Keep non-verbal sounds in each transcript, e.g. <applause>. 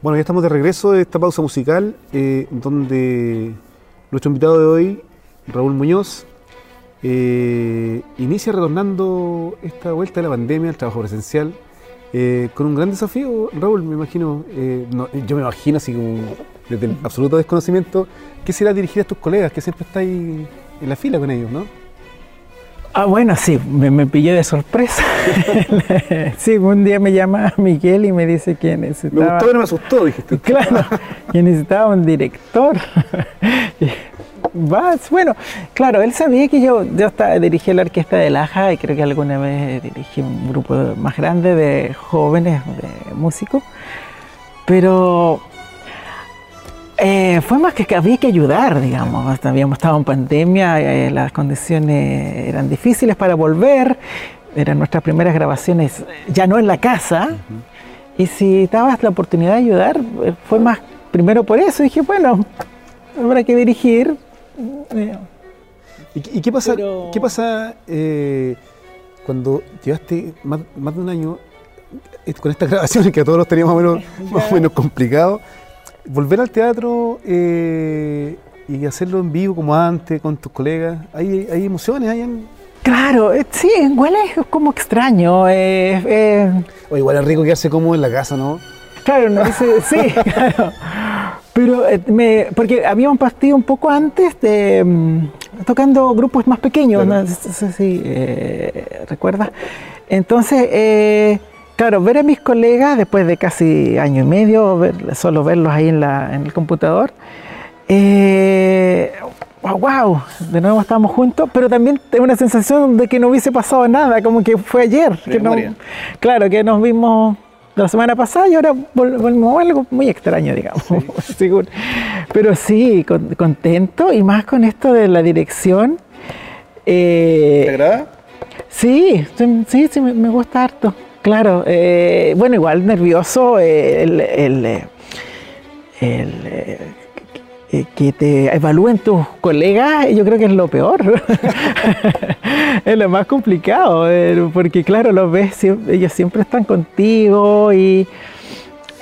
Bueno, ya estamos de regreso de esta pausa musical, eh, donde nuestro invitado de hoy, Raúl Muñoz, eh, inicia retornando esta vuelta de la pandemia al trabajo presencial, eh, con un gran desafío, Raúl, me imagino, yo me imagino así como desde el absoluto desconocimiento, ¿qué será dirigir a tus colegas que siempre estáis en la fila con ellos, no? Ah, bueno, sí, me, pillé de sorpresa. <laughs> sí, un día me llama Miguel y me dice que necesitaba... Me gustó, me asustó, dijiste. <laughs> Claro, que necesitaba un director. <laughs> bueno, claro, él sabía que yo, yo estaba, dirigí la orquesta de Laja y creo que alguna vez dirigí un grupo más grande de jóvenes, de músicos, pero eh, fue más que había que ayudar, digamos. Habíamos estado en pandemia, eh, las condiciones eran difíciles para volver, eran nuestras primeras grabaciones ya no en la casa. Y si dabas la oportunidad de ayudar, eh, fue más primero por eso. Dije, bueno, habrá que dirigir. ¿Y, qué pasa, ¿qué pasa cuando llevaste más, de un año con estas <laughs> grabaciones que a todos los teníamos menos, <laughs> más o menos complicados? Volver al teatro eh, y hacerlo en vivo como antes, con tus colegas, ¿hay, hay emociones? ¿Hay Claro, eh, sí, igual es como extraño. Eh, o igual es rico quedarse como en la casa, ¿no? Claro, no, sí, <laughs> claro. Pero me, porque habíamos partido un poco antes de mm, tocando grupos más pequeños, no sé si recuerdas. Entonces, Claro, ver a mis colegas después de casi año y medio, solo verlos ahí en, la, en el computador, eh, wow, de nuevo estamos juntos, pero también tengo una sensación de que no hubiese pasado nada, como que fue ayer. Que claro, que nos vimos la semana pasada y ahora volvemos a algo muy extraño, digamos. <laughs> Pero sí, contento y más con esto de la dirección. Eh, ¿Te agrada? Sí, sí, sí, me gusta harto. Claro, eh, bueno, igual nervioso el, el, eh, que te evalúen tus colegas, yo creo que es lo peor. <laughs> es lo más complicado, eh, porque claro, los ves, ellos siempre están contigo y,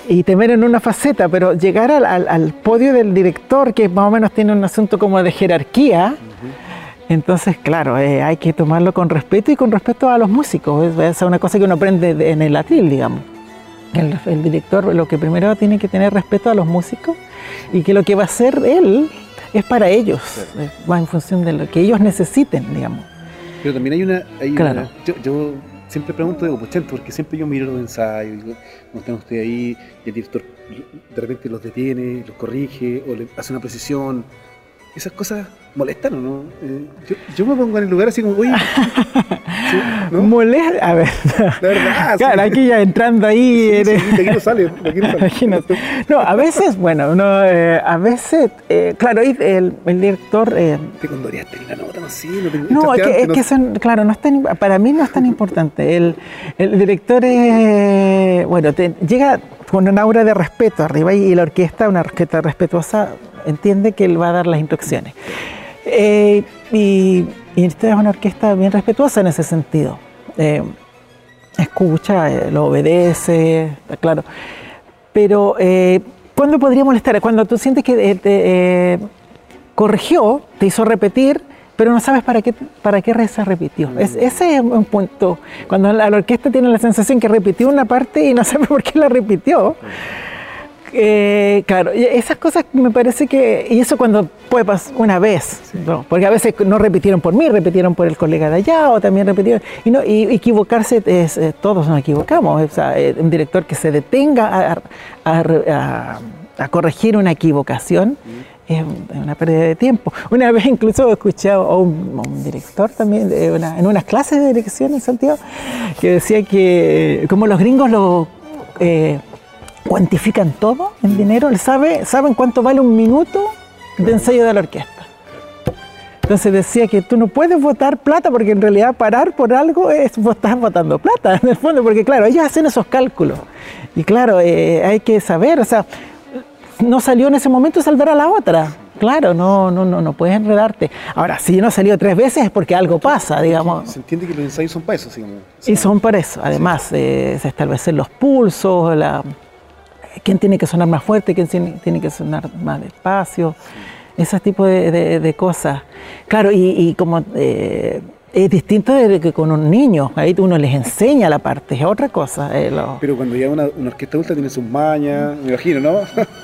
y te ven en una faceta, pero llegar al, podio del director, que más o menos tiene un asunto como de jerarquía, entonces, claro, eh, hay que tomarlo con respeto y con respeto a los músicos. Es, una cosa que uno aprende en el atril, digamos. El, director lo que primero tiene que tener respeto a los músicos y que lo que va a hacer él es para ellos, va en función de lo que ellos necesiten, digamos. Pero también hay una... claro. yo, siempre pregunto, digo, pues porque siempre yo miro los ensayos, digo, como están ustedes ahí, y el director de repente los detiene, los corrige, o le hace una precisión. Esas cosas molestan o no? Eh, yo, me pongo en el lugar así como, uy. <laughs> ¿no? Molesta, a ver. De verdad. <laughs> Claro, aquí ya entrando ahí. Sí, sí, de aquí no sale. De aquí no, sale. no, a veces, bueno, no, eh, a veces, eh, claro, el, el director. Te condoreaste la nota, no sé. No, te, no es que, es que son, claro, no es tan, para mí no es tan importante. El, el director es, bueno, te, llega con un aura de respeto arriba y, y la orquesta, una orquesta respetuosa, entiende que él va a dar las instrucciones. Eh, y, y esta es una orquesta bien respetuosa en ese sentido. Eh, escucha, eh, lo obedece, está claro. Pero, ¿cuándo podría molestar? Cuando tú sientes que te corrigió, te hizo repetir, pero no sabes para qué, para qué se repitió. ese es un punto. Cuando la, la, orquesta tiene la sensación que repitió una parte y no sabe <laughs> por qué la repitió. Eh, claro, esas cosas me parece que, y eso cuando puede pasar una vez, porque a veces no repitieron por mí, repitieron por el colega de allá o también repitieron, y, no, y equivocarse, es, eh, todos nos equivocamos, o sea, eh, un director que se detenga a, corregir una equivocación. Es una pérdida de tiempo. Una vez incluso escuché a un, director también en unas clases de dirección en Santiago que decía que como los gringos lo cuantifican todo en dinero, sabe, saben cuánto vale un minuto de ensayo de la orquesta. Entonces decía que tú no puedes votar plata porque en realidad parar por algo es estás votando plata en el fondo, porque claro, ellos hacen esos cálculos. Y claro, eh, hay que saber, o sea, no salió en ese momento, saldrá la otra. Claro, no, no, no, no puedes enredarte. Ahora, si no salió tres veces es porque algo pasa, digamos. Se entiende que los ensayos son para eso, digamos. Y son para eso. Además, eh, se establecen los pulsos, la, quién tiene que sonar más fuerte, quién tiene que sonar más despacio, ese tipo de, cosas. Claro, y, como eh, es distinto de que con un niño, ahí uno les enseña la parte, es otra cosa. Eh, Pero cuando ya una, orquesta adulta tiene sus mañas, me imagino, ¿no?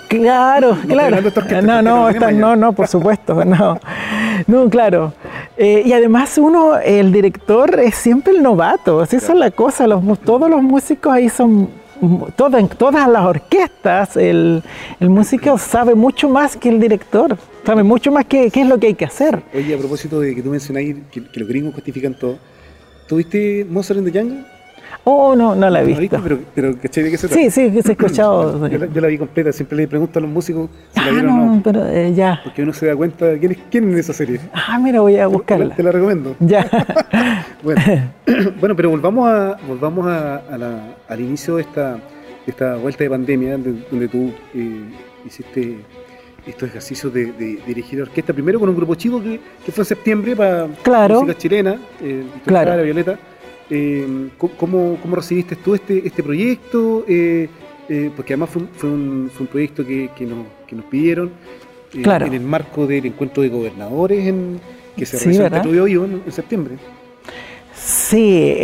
Claro, <laughs> claro. no, no, no, no, por supuesto, no. No, claro. Eh, y además uno, el director es siempre el novato, esa es la cosa, los, todos los músicos ahí son todo, en todas las orquestas, el, el, músico sabe mucho más que el director, sabe mucho más qué es lo que hay que hacer. Oye, a propósito de que tú mencionáis que, que los gringos justifican todo, ¿tuviste Mozart in the Jungle? Oh, no, no la he visto. pero, pero ¿cachai de qué se trata? Sí, sí, que se ha escuchado. yo, la, vi completa, siempre le pregunto a los músicos si la ah, vieron no, o no. pero eh, ya. Porque uno se da cuenta quién es, quién es esa serie. Ah, mira, voy a buscarla. Te, la recomiendo. Ya. <laughs> bueno, <clears throat> bueno, pero volvamos, a, volvamos a, la, al inicio de esta, de esta vuelta de pandemia, donde, tú eh, hiciste estos ejercicios de, de, dirigir orquesta, primero con un grupo chico que, que fue en septiembre para claro. música chilena, eh, claro. Violeta eh, ¿cómo, ¿cómo, recibiste tú este, este proyecto? Eh, eh, porque además fue, fue, un, fue un, proyecto que, que, nos, que nos pidieron eh, en el marco del encuentro de gobernadores en, que se realizó en Teatro en, en septiembre. Sí,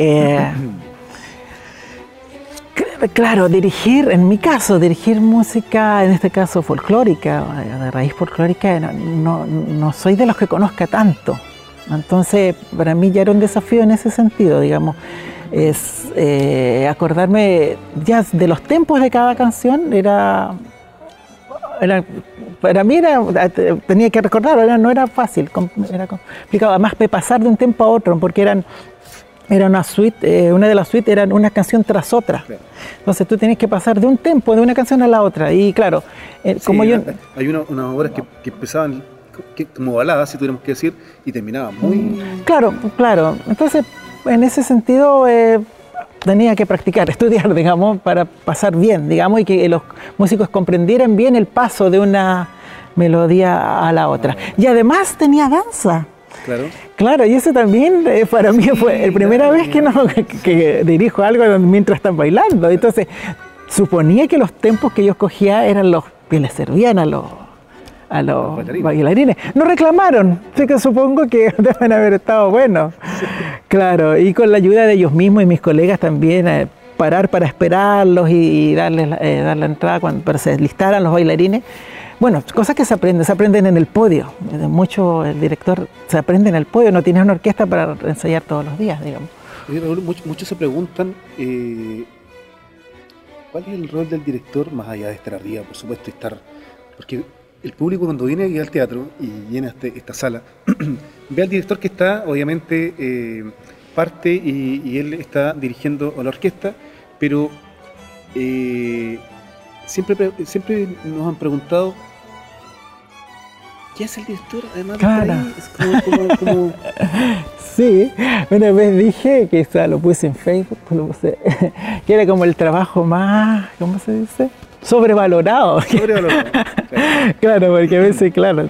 claro, dirigir, en mi caso, dirigir música, en este caso folclórica, de raíz folclórica, no, no soy de los que conozca tanto. Entonces, para mí ya era un desafío en ese sentido, digamos, es eh, acordarme ya de los tempos de cada canción, era, para mí era, tenía que recordar, no era fácil, era complicado, además de pasar de un tempo a otro, porque eran era una suite, eh, una de las suites era una canción tras otra. Entonces tú tienes que pasar de un tempo, de una canción a la otra. Y claro, eh, como yo... Hay unas obras que, que empezaban como balada, si tuviéramos que decir, y terminaba muy... Claro, claro. Entonces, en ese sentido, eh, tenía que practicar, <laughs> estudiar, digamos, para pasar bien, digamos, y que los músicos comprendieran bien el paso de una melodía a la otra. Y además tenía danza. Claro. Claro, y eso también eh, para mí fue la primera vez que, no, que, dirijo algo mientras están bailando. Entonces, suponía que los tempos que yo escogía eran los que les servían a los a los bailarines. No reclamaron, así que supongo que <laughs> deben haber estado buenos. Claro, y con la ayuda de ellos mismos y mis colegas también, eh, parar para esperarlos y, darles, eh, dar la entrada cuando para se listaran los bailarines. Bueno, cosas que se aprenden, se aprenden en el podio. Mucho el director se aprende en el podio, no tienes una orquesta para ensayar todos los días, digamos. muchos, se preguntan eh, cuál es el rol del director, más allá de estar arriba, por supuesto, estar. Porque el público cuando viene aquí al teatro y llena este, esta sala, <clears throat> ve al director que está, obviamente, eh, parte y, él está dirigiendo a la orquesta, pero eh, siempre, siempre nos han preguntado, ¿qué hace el director? Además claro. como, como, <laughs> Sí, una vez dije que lo puse en Facebook, <laughs> que era como el trabajo más, ¿cómo se dice? Sobrevalorado. <laughs> Sobrevalorado. claro, porque a veces, claro,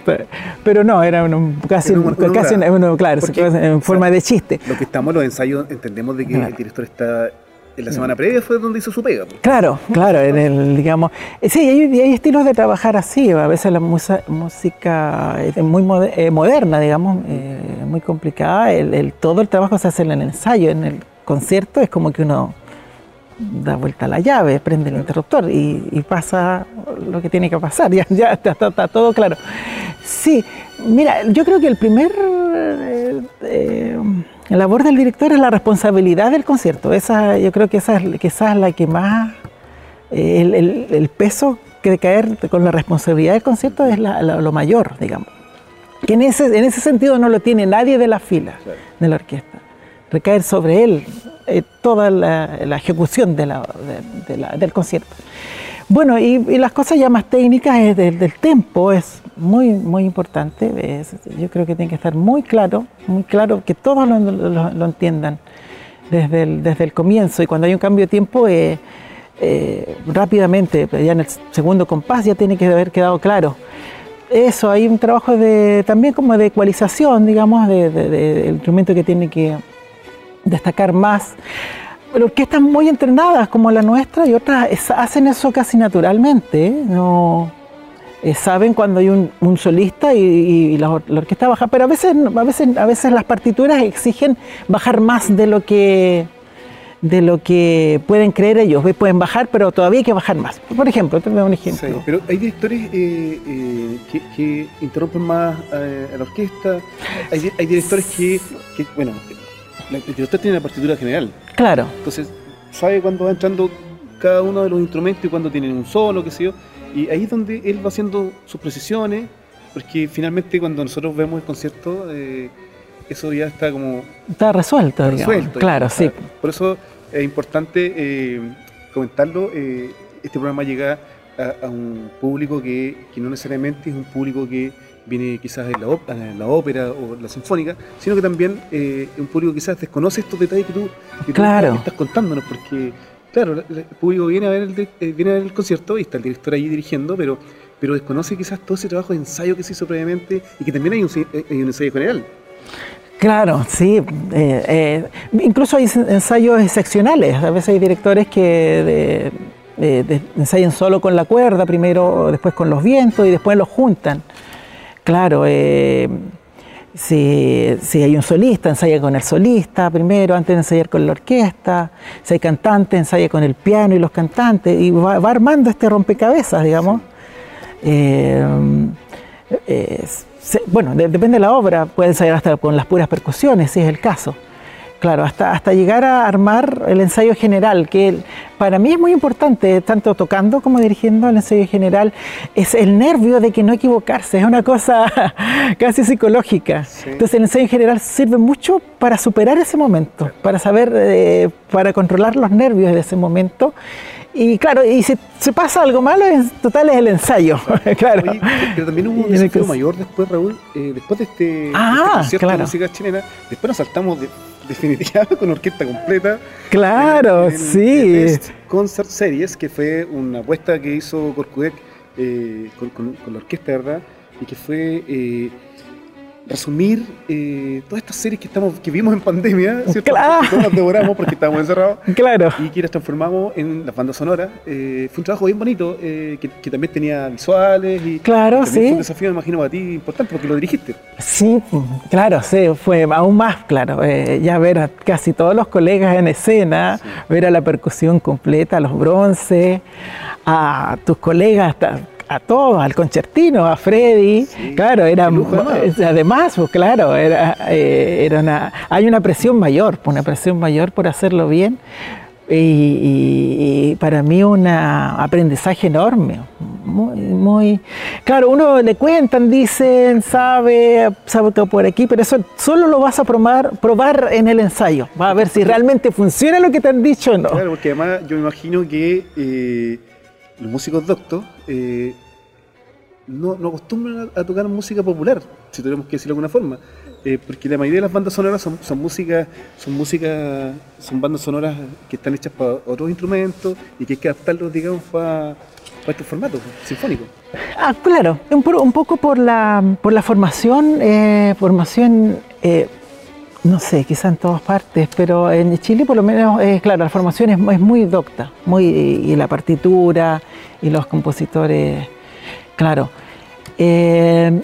pero no, era casi, casi claro, en forma de chiste. Lo que estamos en los ensayos entendemos de que el director está en la semana previa fue donde hizo su pega. Claro, claro, en el, digamos, sí, hay, hay estilos de trabajar así, a veces la música es muy eh, moderna, digamos, eh, muy complicada, el, todo el trabajo se hace en el ensayo, en el concierto es como que uno da vuelta la llave, prende el interruptor y, pasa lo que tiene que pasar, <laughs> ya, ya está, todo claro. Sí, mira, yo creo que el primer eh, eh, labor del director es la responsabilidad del concierto. Esa, yo creo que esa es, es la que más, eh, el, peso que de caer con la responsabilidad del concierto es lo mayor, digamos. Que en ese, en ese sentido no lo tiene nadie de la fila de la orquesta. Recaer sobre él eh, toda la, ejecución de la, del concierto. Bueno, y, las cosas ya más técnicas es del, del tempo, es muy, muy importante. yo creo que tiene que estar muy claro, muy claro, que todos lo, entiendan desde el, desde el comienzo. Y cuando hay un cambio de tiempo, eh, eh, rápidamente, ya en el segundo compás, ya tiene que haber quedado claro. Eso, hay un trabajo de, también como de ecualización, digamos, del instrumento que tiene que destacar más. orquestas muy entrenadas como la nuestra y otras hacen eso casi naturalmente. ¿eh? No, eh, saben cuando hay un, solista y, la, orquesta baja, pero a veces, a, veces, a veces las partituras exigen bajar más de lo que de lo que pueden creer ellos. Pueden bajar, pero todavía hay que bajar más. Por ejemplo, te doy un ejemplo. pero hay directores eh, eh, que, interrumpen más a la orquesta. Hay, hay directores que, bueno, el director tiene la partitura general. Claro. Entonces, sabe cuándo va entrando cada uno de los instrumentos y cuándo tienen un solo, qué sé yo. Y ahí es donde él va haciendo sus precisiones, porque finalmente cuando nosotros vemos el concierto, eh, eso ya está como... Está resuelto, resuelto Claro, sí. Por eso es importante eh, comentarlo. Eh, este programa llega a, un público que, no necesariamente es un público que viene quizás de la, la ópera o la sinfónica, sino que también es un público quizás desconoce estos detalles que tú, estás contándonos, porque claro, el público viene a ver el, eh, viene a ver el concierto y está el director ahí dirigiendo, pero, pero desconoce quizás todo ese trabajo de ensayo que se hizo previamente y que también hay un, eh, ensayo general. Claro, sí. Eh, incluso hay ensayos excepcionales. A veces hay directores que ensayan solo con la cuerda, primero, después con los vientos y después los juntan. Claro. Si, si, hay un solista, ensaya con el solista primero, antes de ensayar con la orquesta. Si hay cantante, ensaya con el piano y los cantantes. Y va, armando este rompecabezas, digamos. Eh, eh, bueno, depende de la obra, puede ensayar hasta con las puras percusiones, si es el caso. Claro, hasta, hasta llegar a armar el ensayo general, que para mí es muy importante, tanto tocando como dirigiendo el ensayo general, es el nervio de que no equivocarse, es una cosa <laughs> casi psicológica. Entonces el ensayo general sirve mucho para superar ese momento, para saber, eh, para controlar los nervios de ese momento. Y claro, y si se pasa algo malo, en total es el ensayo. <laughs> claro. pero también hubo un desafío mayor después, Raúl, eh, después de este, ah, concierto de música chilena, después nos saltamos de definitivamente con orquesta completa. Claro, sí. Concert Series, que fue una apuesta que hizo Corcudec eh, con, la orquesta, ¿verdad? Y que fue eh, resumir eh, todas estas series que estamos que vimos en pandemia, ¿cierto? Claro. Que las devoramos porque estábamos encerrados. <laughs> Claro. Y que las transformamos en las bandas sonoras. Eh, fue un trabajo bien bonito, eh, que, también tenía visuales y claro, sí. fue un desafío, me imagino, para ti importante porque lo dirigiste. Sí, claro, sí, fue aún más claro. ya ver a casi todos los colegas en escena, ver a la percusión completa, los bronces, a tus colegas a todos, al concertino, a Freddy, claro, era además, pues claro, era, eh, era una, hay una presión mayor, una presión mayor por hacerlo bien. Y, para mí un aprendizaje enorme, muy, muy, claro, uno le cuentan, dicen, sabe, sabe que por aquí, pero eso solo lo vas a probar, probar en el ensayo, va a ver si realmente funciona lo que te han dicho o no. Claro, porque además yo me imagino que eh, los músicos doctos eh, no, no, acostumbran a, tocar música popular, si tenemos que decirlo de alguna forma. Eh, porque la mayoría de las bandas sonoras son, son música, son música, son bandas sonoras que están hechas para otros instrumentos y que hay que adaptarlos, digamos, para, para estos formatos sinfónicos. Ah, claro, un, poco por la, por la formación, eh, formación no sé, quizá en todas partes, pero en Chile por lo menos, eh, claro, la formación es, muy docta, muy, y la partitura y los compositores, claro. Eh,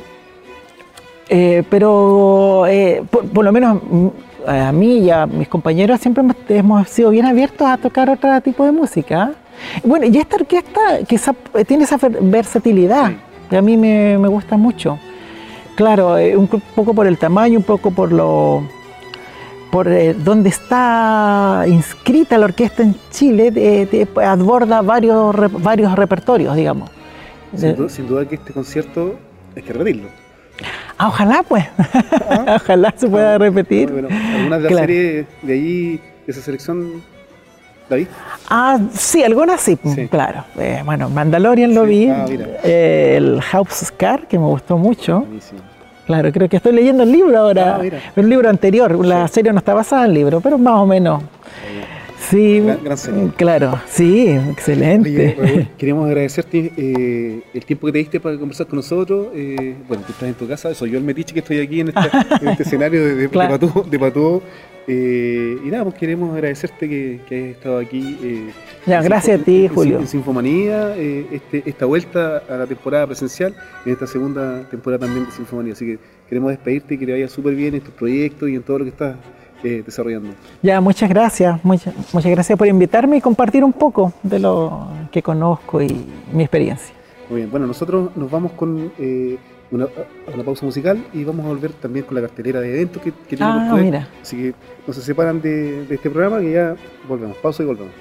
eh, pero por, lo menos mm, a mí y a mis compañeros siempre hemos sido bien abiertos a tocar otro tipo de música. Bueno, y esta orquesta que tiene esa versatilidad, que a mí me, me gusta mucho. Claro, un poco por el tamaño, un poco por lo por eh, donde está inscrita la orquesta en Chile, eh, aborda varios, varios repertorios, digamos. Sin duda, que este concierto hay que repetirlo. Ah, ojalá, pues. Ah. <laughs> ojalá se pueda ah, repetir. Bueno, ¿Algunas de las series de ahí, de esa selección, la vi? Ah, sí, algunas sí, claro. Eh, bueno, Mandalorian lo vi. Ah, el House Car, que me gustó mucho. Buenísimo. Claro, creo que estoy leyendo el libro ahora. Ah, un libro anterior, la serie no está basada en el libro, pero más o menos. Sí, claro, sí, excelente. queríamos agradecerte eh, el tiempo que te diste para conversar con nosotros. Eh, bueno, tú estás en tu casa, soy yo el metiche que estoy aquí en, este <laughs> escenario de, de, de, Eh, y nada, pues queremos agradecerte que, que hayas estado aquí. Eh, ya, gracias a ti, Julio. En Sinfomanía, eh, este, esta vuelta a la temporada presencial, en esta segunda temporada también de Sinfomanía. Así que queremos despedirte y que te vaya súper bien en tus proyectos y en todo lo que estás desarrollando. Ya, muchas gracias. Muchas, muchas gracias por invitarme y compartir un poco de lo que conozco y mi experiencia. Muy bien, bueno, nosotros nos vamos con una, una, pausa musical y vamos a volver también con la cartelera de eventos que, que tenemos ah, mira. Así que no se separan de, de este programa que ya volvemos. Pausa y volvemos.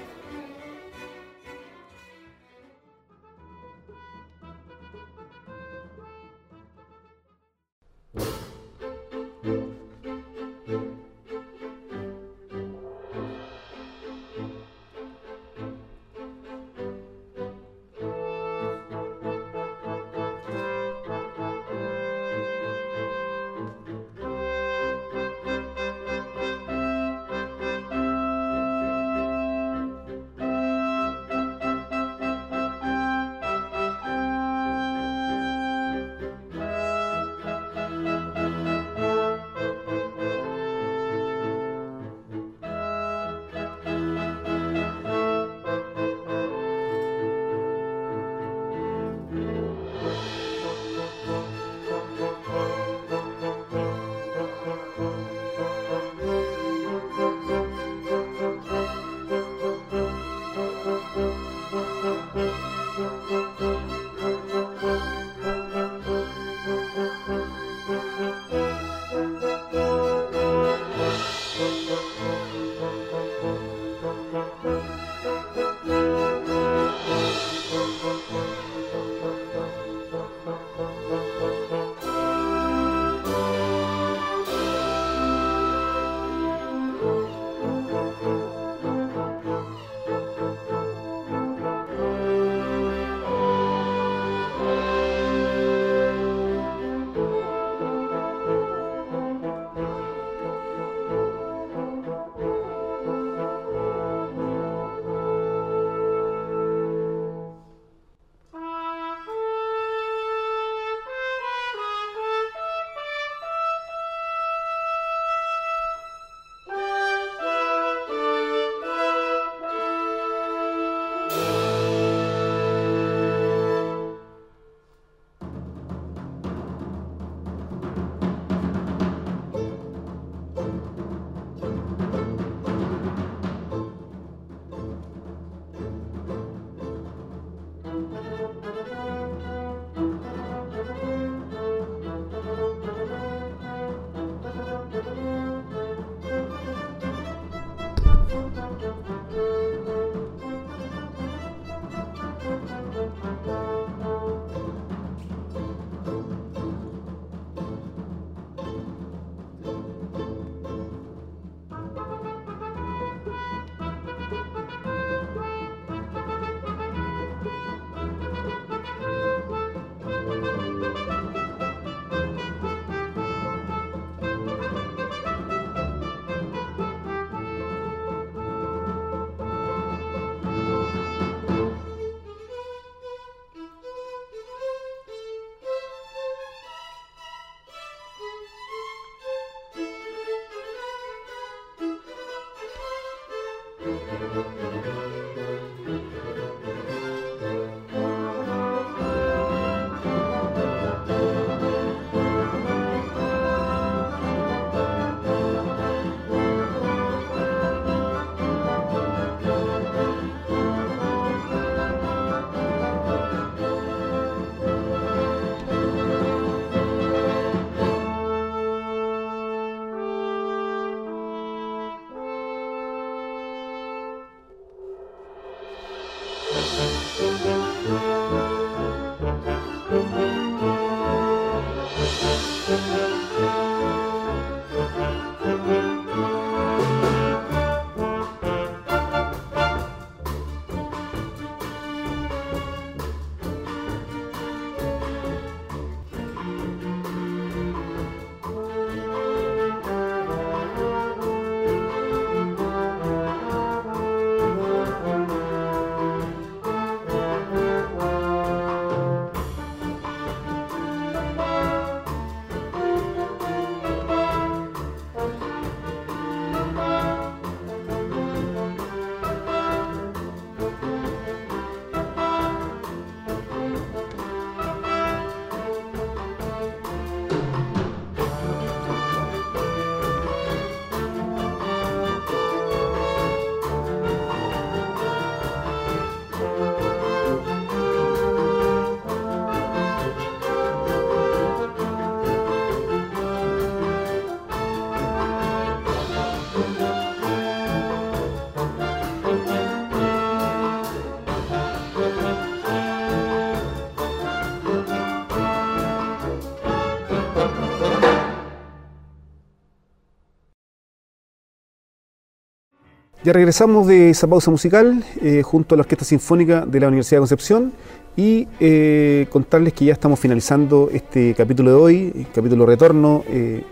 Ya regresamos de esa pausa musical eh, junto a la Orquesta Sinfónica de la Universidad de Concepción y eh, contarles que ya estamos finalizando este capítulo de hoy, el capítulo retorno eh,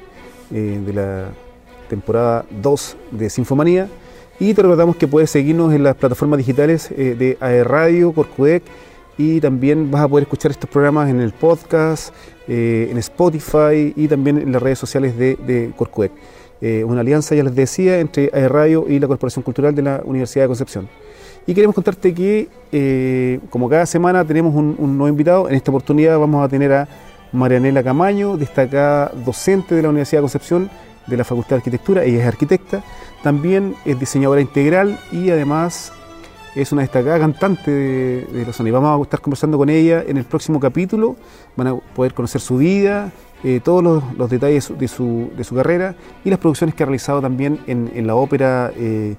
de la temporada 2 de Sinfomanía. Y te recordamos que puedes seguirnos en las plataformas digitales de AE Radio, Corcudec y también vas a poder escuchar estos programas en el podcast, en Spotify y también en las redes sociales de Corcudec. Eh, una alianza, ya les decía, entre AE Radio y la Corporación Cultural de la Universidad de Concepción. Y queremos contarte que, eh, como cada semana, tenemos un, nuevo invitado. En esta oportunidad vamos a tener a Marianela Camaño, destacada docente de la Universidad de Concepción de la Facultad de Arquitectura. Ella es arquitecta, también es diseñadora integral y además es una destacada cantante de, de los sonidos. Vamos a estar conversando con ella en el próximo capítulo. Van a poder conocer su vida, eh, todos los, detalles de su, de su, carrera y las producciones que ha realizado también en, la ópera eh,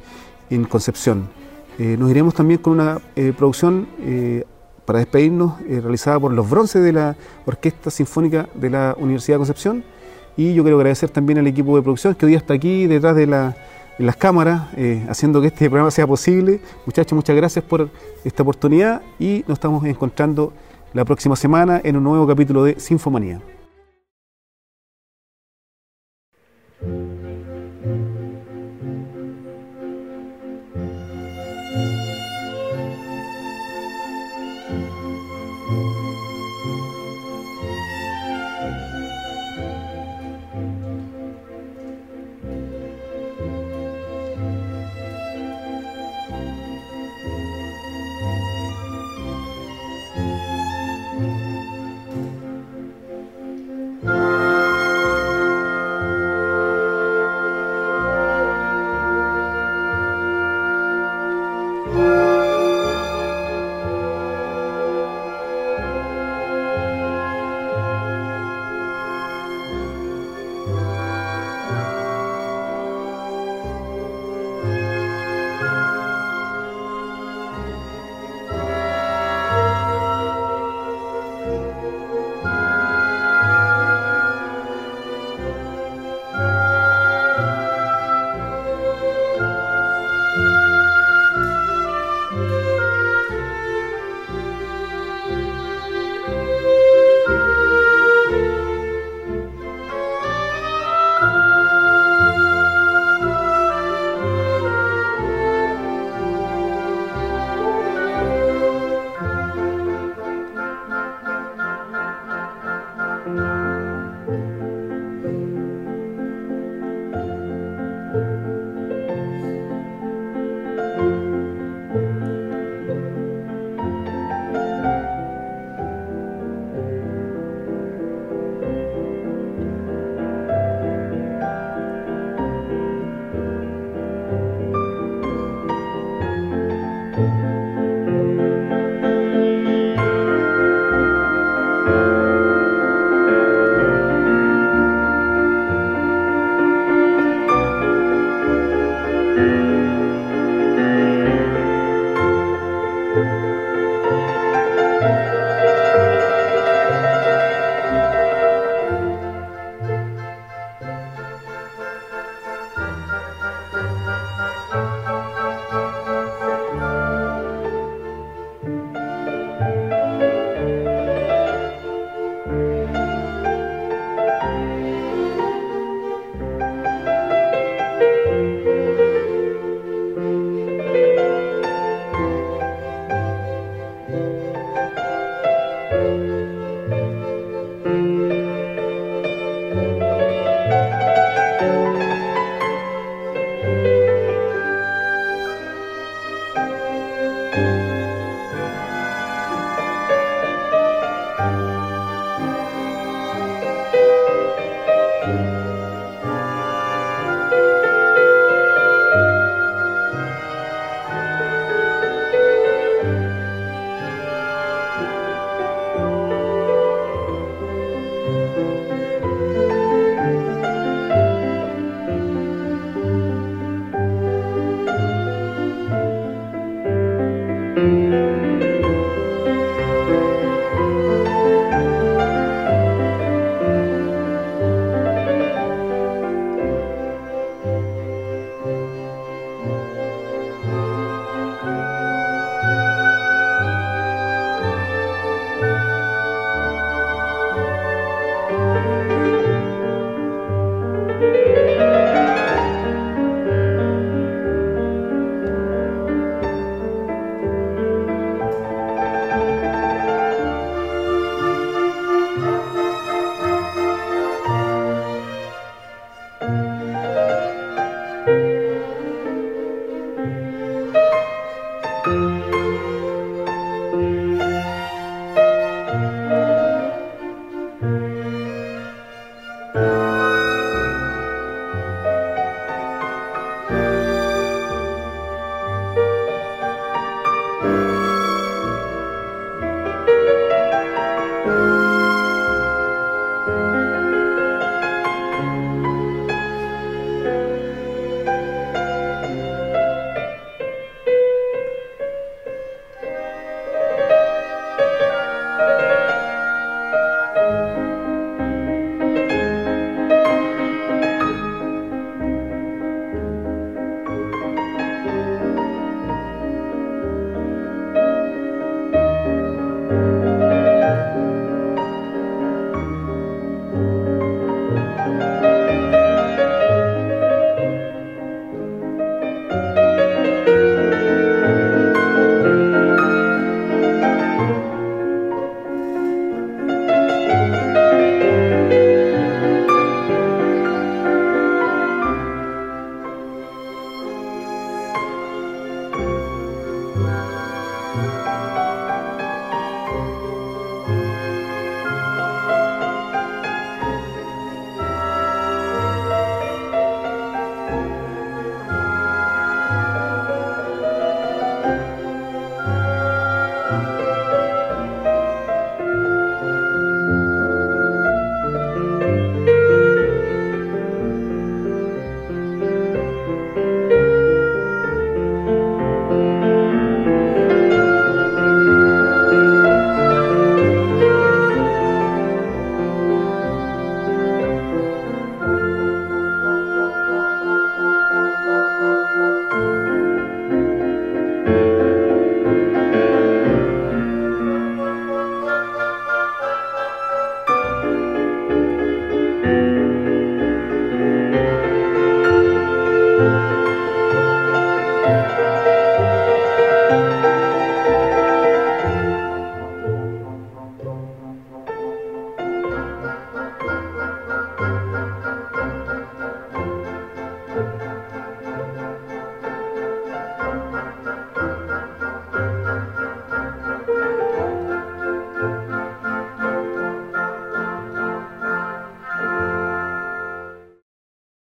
en Concepción. Eh, nos iremos también con una producción para despedirnos realizada por los bronces de la Orquesta Sinfónica de la Universidad de Concepción y yo quiero agradecer también al equipo de producción que hoy está aquí detrás de las cámaras, haciendo que este programa sea posible. Muchachos, muchas gracias por esta oportunidad y nos estamos encontrando la próxima semana en un nuevo capítulo de Sinfomanía.